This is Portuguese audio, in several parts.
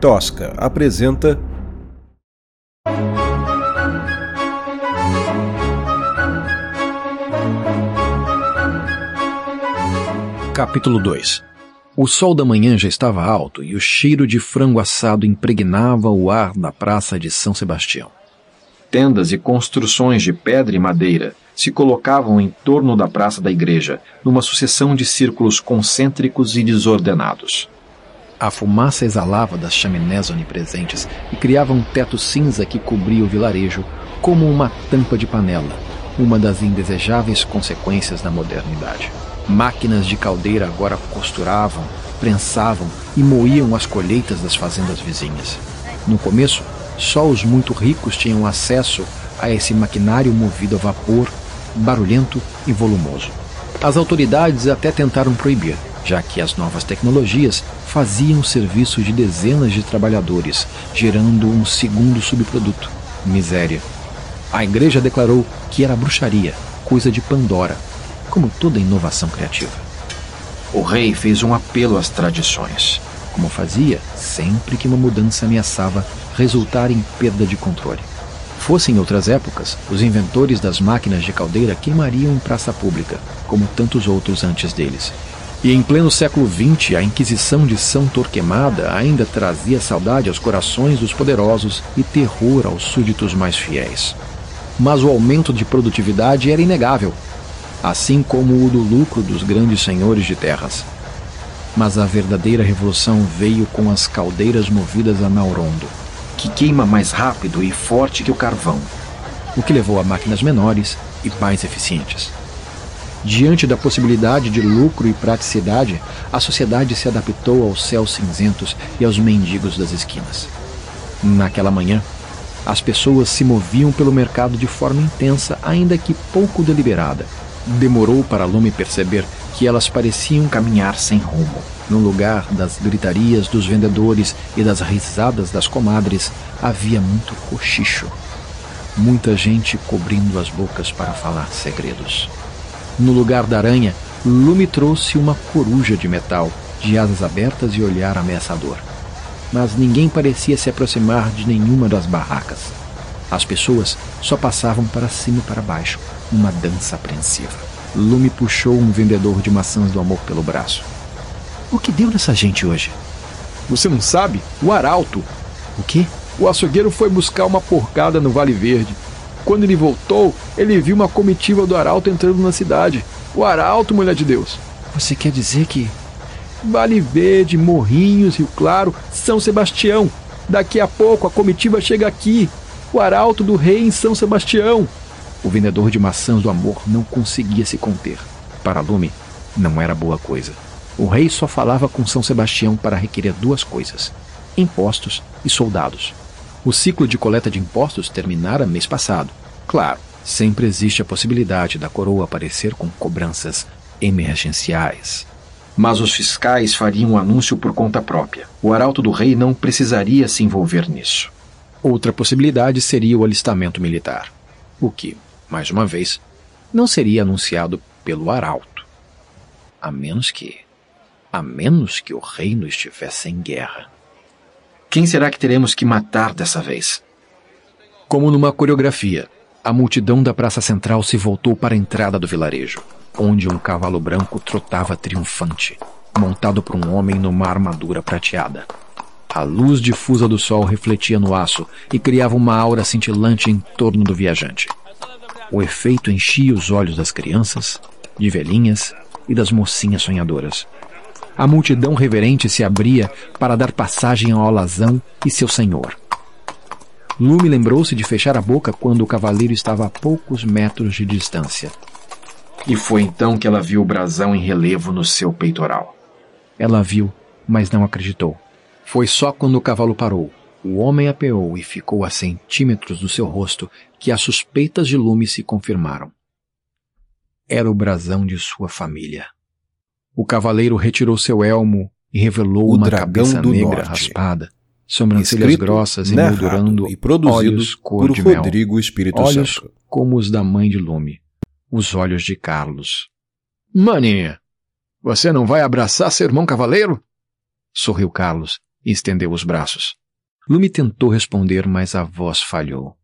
Tosca apresenta. Capítulo 2 O sol da manhã já estava alto e o cheiro de frango assado impregnava o ar da praça de São Sebastião. Tendas e construções de pedra e madeira se colocavam em torno da praça da igreja, numa sucessão de círculos concêntricos e desordenados. A fumaça exalava das chaminés onipresentes e criava um teto cinza que cobria o vilarejo como uma tampa de panela, uma das indesejáveis consequências da modernidade. Máquinas de caldeira agora costuravam, prensavam e moíam as colheitas das fazendas vizinhas. No começo, só os muito ricos tinham acesso a esse maquinário movido a vapor, barulhento e volumoso. As autoridades até tentaram proibir, já que as novas tecnologias faziam o serviço de dezenas de trabalhadores, gerando um segundo subproduto: miséria. A igreja declarou que era bruxaria, coisa de Pandora, como toda inovação criativa. O rei fez um apelo às tradições, como fazia sempre que uma mudança ameaçava resultar em perda de controle. Fosse em outras épocas, os inventores das máquinas de caldeira queimariam em praça pública, como tantos outros antes deles. E em pleno século XX, a Inquisição de São Torquemada ainda trazia saudade aos corações dos poderosos e terror aos súditos mais fiéis. Mas o aumento de produtividade era inegável, assim como o do lucro dos grandes senhores de terras. Mas a verdadeira revolução veio com as caldeiras movidas a Naurondo que queima mais rápido e forte que o carvão, o que levou a máquinas menores e mais eficientes. Diante da possibilidade de lucro e praticidade, a sociedade se adaptou aos céus cinzentos e aos mendigos das esquinas. Naquela manhã, as pessoas se moviam pelo mercado de forma intensa, ainda que pouco deliberada. Demorou para Lume perceber que elas pareciam caminhar sem rumo. No lugar das gritarias dos vendedores e das risadas das comadres, havia muito cochicho. Muita gente cobrindo as bocas para falar segredos. No lugar da aranha, Lume trouxe uma coruja de metal, de asas abertas e olhar ameaçador. Mas ninguém parecia se aproximar de nenhuma das barracas. As pessoas só passavam para cima e para baixo, numa dança apreensiva. Lume puxou um vendedor de maçãs do amor pelo braço. O que deu nessa gente hoje? Você não sabe? O arauto. O quê? O açougueiro foi buscar uma porcada no Vale Verde. Quando ele voltou, ele viu uma comitiva do arauto entrando na cidade. O arauto, mulher de Deus. Você quer dizer que. Vale Verde, Morrinhos, Rio Claro, São Sebastião. Daqui a pouco a comitiva chega aqui. O arauto do rei em São Sebastião. O vendedor de maçãs do amor não conseguia se conter. Para Lume, não era boa coisa. O rei só falava com São Sebastião para requerer duas coisas: impostos e soldados. O ciclo de coleta de impostos terminara mês passado. Claro, sempre existe a possibilidade da coroa aparecer com cobranças emergenciais. Mas os fiscais fariam o anúncio por conta própria. O arauto do rei não precisaria se envolver nisso. Outra possibilidade seria o alistamento militar, o que, mais uma vez, não seria anunciado pelo arauto. A menos que a menos que o reino estivesse em guerra. Quem será que teremos que matar dessa vez? Como numa coreografia, a multidão da praça central se voltou para a entrada do vilarejo, onde um cavalo branco trotava triunfante, montado por um homem numa armadura prateada. A luz difusa do sol refletia no aço e criava uma aura cintilante em torno do viajante. O efeito enchia os olhos das crianças, de velhinhas e das mocinhas sonhadoras. A multidão reverente se abria para dar passagem ao alazão e seu senhor. Lume lembrou-se de fechar a boca quando o cavaleiro estava a poucos metros de distância. E foi então que ela viu o brasão em relevo no seu peitoral. Ela viu, mas não acreditou. Foi só quando o cavalo parou, o homem apeou e ficou a centímetros do seu rosto que as suspeitas de Lume se confirmaram. Era o brasão de sua família. O cavaleiro retirou seu elmo e revelou o uma cabeça negra Norte. raspada, sobrancelhas grossas e narrado moldurando e produzido olhos cor por de mel, Rodrigo Espírito olhos Santo. como os da mãe de Lume, os olhos de Carlos. Maninha, você não vai abraçar seu irmão cavaleiro? Sorriu Carlos, e estendeu os braços. Lume tentou responder, mas a voz falhou.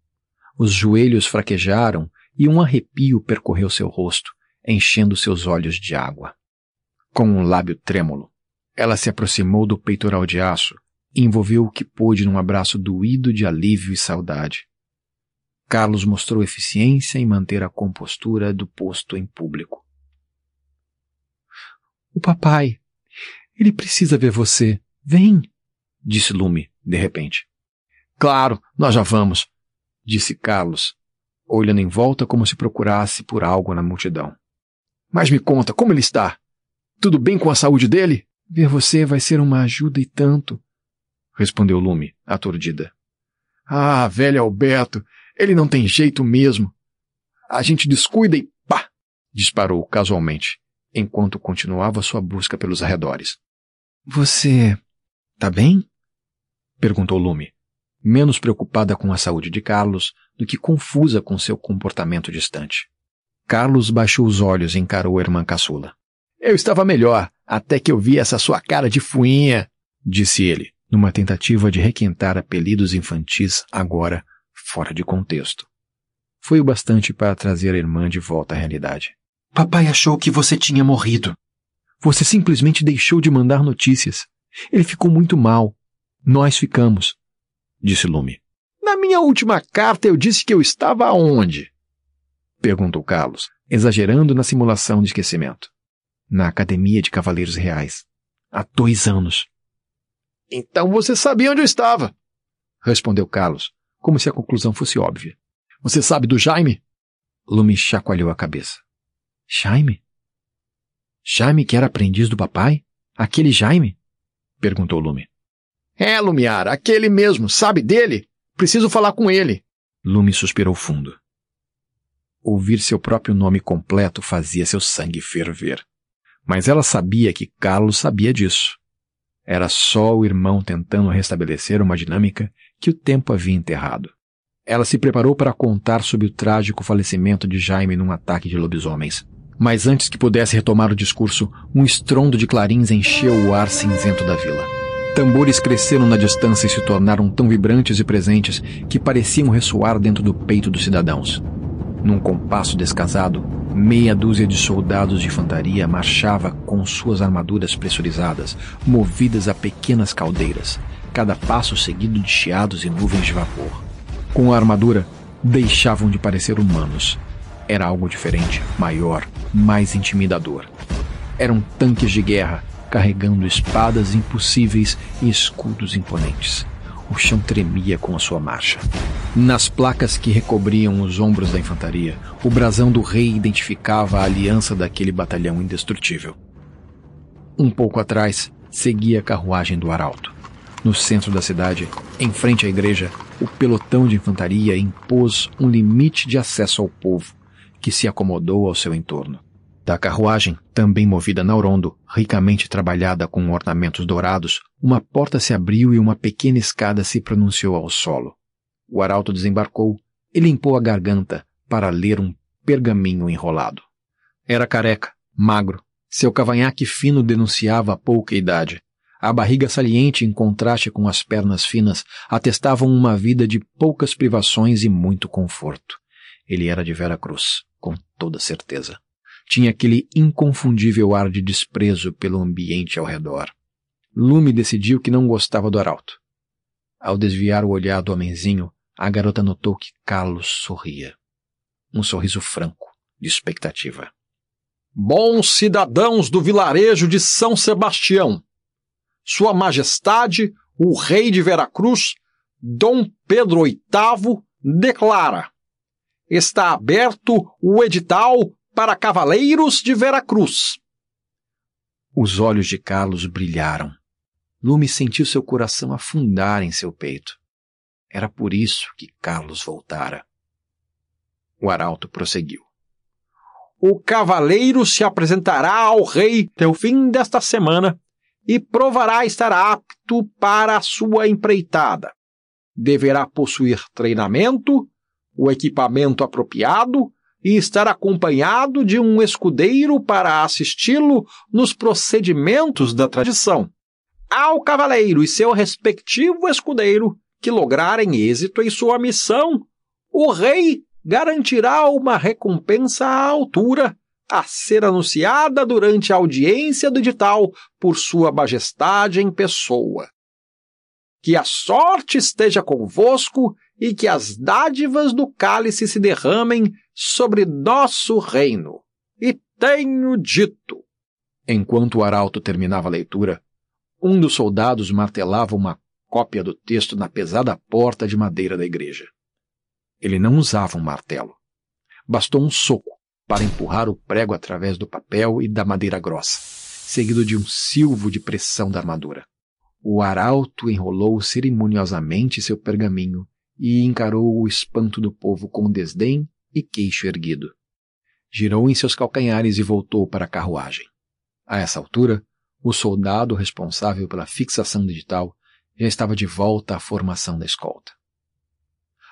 Os joelhos fraquejaram e um arrepio percorreu seu rosto, enchendo seus olhos de água. Com um lábio trêmulo, ela se aproximou do peitoral de aço e envolveu o que pôde num abraço doído de alívio e saudade. Carlos mostrou eficiência em manter a compostura do posto em público. O papai, ele precisa ver você. Vem, disse Lume, de repente. Claro, nós já vamos, disse Carlos, olhando em volta como se procurasse por algo na multidão. Mas me conta, como ele está? Tudo bem com a saúde dele? Ver você vai ser uma ajuda e tanto, respondeu Lume, aturdida. Ah, velho Alberto, ele não tem jeito mesmo. A gente descuida e pá! disparou casualmente, enquanto continuava sua busca pelos arredores. Você. tá bem? perguntou Lume, menos preocupada com a saúde de Carlos do que confusa com seu comportamento distante. Carlos baixou os olhos e encarou a irmã caçula. Eu estava melhor, até que eu vi essa sua cara de fuinha, disse ele, numa tentativa de requentar apelidos infantis agora fora de contexto. Foi o bastante para trazer a irmã de volta à realidade. Papai achou que você tinha morrido. Você simplesmente deixou de mandar notícias. Ele ficou muito mal. Nós ficamos, disse Lume. Na minha última carta eu disse que eu estava aonde? perguntou Carlos, exagerando na simulação de esquecimento. Na Academia de Cavaleiros Reais. Há dois anos. Então você sabia onde eu estava, respondeu Carlos, como se a conclusão fosse óbvia. Você sabe do Jaime? Lume chacoalhou a cabeça. Jaime? Jaime que era aprendiz do papai? Aquele Jaime? perguntou Lume. É, Lumiar, aquele mesmo. Sabe dele? Preciso falar com ele. Lume suspirou fundo. Ouvir seu próprio nome completo fazia seu sangue ferver. Mas ela sabia que Carlos sabia disso. Era só o irmão tentando restabelecer uma dinâmica que o tempo havia enterrado. Ela se preparou para contar sobre o trágico falecimento de Jaime num ataque de lobisomens. Mas antes que pudesse retomar o discurso, um estrondo de clarins encheu o ar cinzento da vila. Tambores cresceram na distância e se tornaram tão vibrantes e presentes que pareciam ressoar dentro do peito dos cidadãos. Num compasso descasado, Meia dúzia de soldados de infantaria marchava com suas armaduras pressurizadas, movidas a pequenas caldeiras, cada passo seguido de chiados e nuvens de vapor. Com a armadura, deixavam de parecer humanos. Era algo diferente, maior, mais intimidador. Eram tanques de guerra, carregando espadas impossíveis e escudos imponentes. O chão tremia com a sua marcha. Nas placas que recobriam os ombros da infantaria, o brasão do rei identificava a aliança daquele batalhão indestrutível. Um pouco atrás, seguia a carruagem do arauto. No centro da cidade, em frente à igreja, o pelotão de infantaria impôs um limite de acesso ao povo, que se acomodou ao seu entorno. Da carruagem, também movida Naurondo, ricamente trabalhada com ornamentos dourados, uma porta se abriu e uma pequena escada se pronunciou ao solo. O arauto desembarcou e limpou a garganta para ler um pergaminho enrolado. Era careca, magro. Seu cavanhaque fino denunciava a pouca idade. A barriga saliente, em contraste com as pernas finas, atestavam uma vida de poucas privações e muito conforto. Ele era de Vera Cruz, com toda certeza tinha aquele inconfundível ar de desprezo pelo ambiente ao redor. Lume decidiu que não gostava do arauto. Ao desviar o olhar do homenzinho, a garota notou que Carlos sorria. Um sorriso franco, de expectativa. Bons cidadãos do vilarejo de São Sebastião, Sua Majestade, o Rei de Veracruz, Dom Pedro VIII, declara: está aberto o edital para Cavaleiros de Veracruz. Os olhos de Carlos brilharam. Lume sentiu seu coração afundar em seu peito. Era por isso que Carlos voltara. O arauto prosseguiu. O cavaleiro se apresentará ao rei até o fim desta semana e provará estar apto para a sua empreitada. Deverá possuir treinamento, o equipamento apropriado e estar acompanhado de um escudeiro para assisti-lo nos procedimentos da tradição. ao cavaleiro e seu respectivo escudeiro que lograrem êxito em sua missão, o rei garantirá uma recompensa à altura a ser anunciada durante a audiência do edital por Sua Majestade em pessoa. Que a sorte esteja convosco e que as dádivas do cálice se derramem sobre nosso reino. E tenho dito. Enquanto o arauto terminava a leitura, um dos soldados martelava uma cópia do texto na pesada porta de madeira da igreja. Ele não usava um martelo. Bastou um soco para empurrar o prego através do papel e da madeira grossa, seguido de um silvo de pressão da armadura. O arauto enrolou cerimoniosamente seu pergaminho e encarou o espanto do povo com desdém e queixo erguido. Girou em seus calcanhares e voltou para a carruagem. A essa altura, o soldado responsável pela fixação digital já estava de volta à formação da escolta.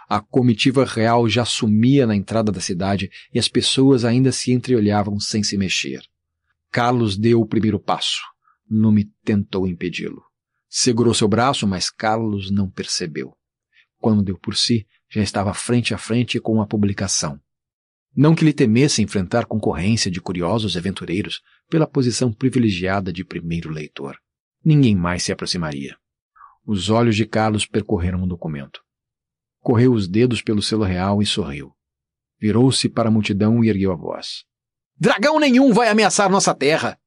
A comitiva real já sumia na entrada da cidade e as pessoas ainda se entreolhavam sem se mexer. Carlos deu o primeiro passo. Lume tentou impedi-lo. Segurou seu braço, mas Carlos não percebeu. Quando deu por si, já estava frente a frente com a publicação. Não que lhe temesse enfrentar concorrência de curiosos aventureiros pela posição privilegiada de primeiro leitor. Ninguém mais se aproximaria. Os olhos de Carlos percorreram o documento. Correu os dedos pelo selo real e sorriu. Virou-se para a multidão e ergueu a voz. Dragão nenhum vai ameaçar nossa terra.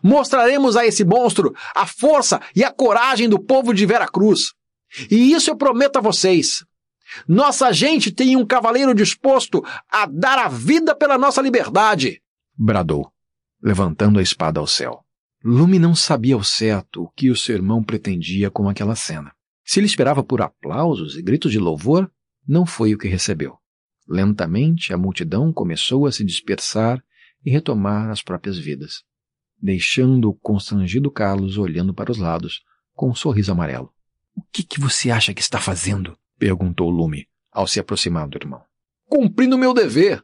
Mostraremos a esse monstro a força e a coragem do povo de Veracruz. E isso eu prometo a vocês. Nossa gente tem um cavaleiro disposto a dar a vida pela nossa liberdade. Bradou, levantando a espada ao céu. Lume não sabia ao certo o que o seu irmão pretendia com aquela cena. Se ele esperava por aplausos e gritos de louvor, não foi o que recebeu. Lentamente a multidão começou a se dispersar e retomar as próprias vidas, deixando o constrangido Carlos olhando para os lados com um sorriso amarelo. O que, que você acha que está fazendo? perguntou Lume, ao se aproximar do irmão. Cumprindo meu dever.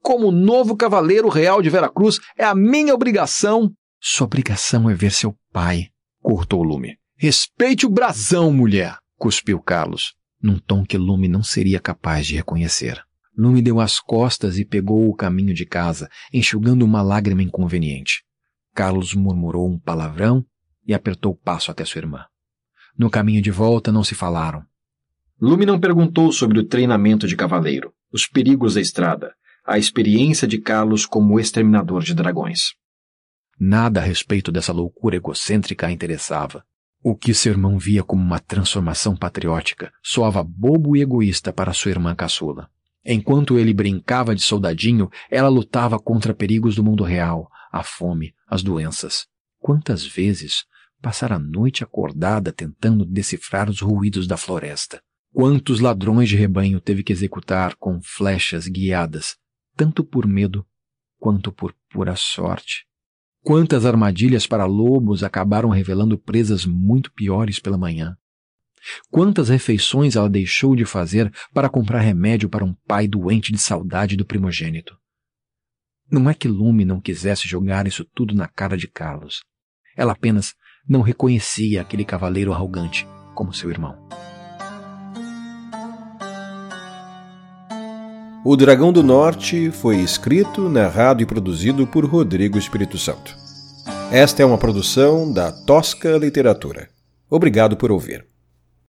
Como novo cavaleiro real de Veracruz, é a minha obrigação. Sua obrigação é ver seu pai, cortou Lume. Respeite o brasão, mulher! cuspiu Carlos, num tom que Lume não seria capaz de reconhecer. Lume deu as costas e pegou o caminho de casa, enxugando uma lágrima inconveniente. Carlos murmurou um palavrão e apertou o passo até sua irmã. No caminho de volta não se falaram. Lume não perguntou sobre o treinamento de cavaleiro, os perigos da estrada, a experiência de Carlos como exterminador de dragões. Nada a respeito dessa loucura egocêntrica a interessava. O que seu irmão via como uma transformação patriótica soava bobo e egoísta para sua irmã caçula. Enquanto ele brincava de soldadinho, ela lutava contra perigos do mundo real, a fome, as doenças. Quantas vezes passara a noite acordada tentando decifrar os ruídos da floresta? Quantos ladrões de rebanho teve que executar com flechas guiadas, tanto por medo quanto por pura sorte? Quantas armadilhas para lobos acabaram revelando presas muito piores pela manhã? Quantas refeições ela deixou de fazer para comprar remédio para um pai doente de saudade do primogênito? Não é que Lume não quisesse jogar isso tudo na cara de Carlos. Ela apenas não reconhecia aquele cavaleiro arrogante como seu irmão. O Dragão do Norte foi escrito, narrado e produzido por Rodrigo Espírito Santo. Esta é uma produção da Tosca Literatura. Obrigado por ouvir.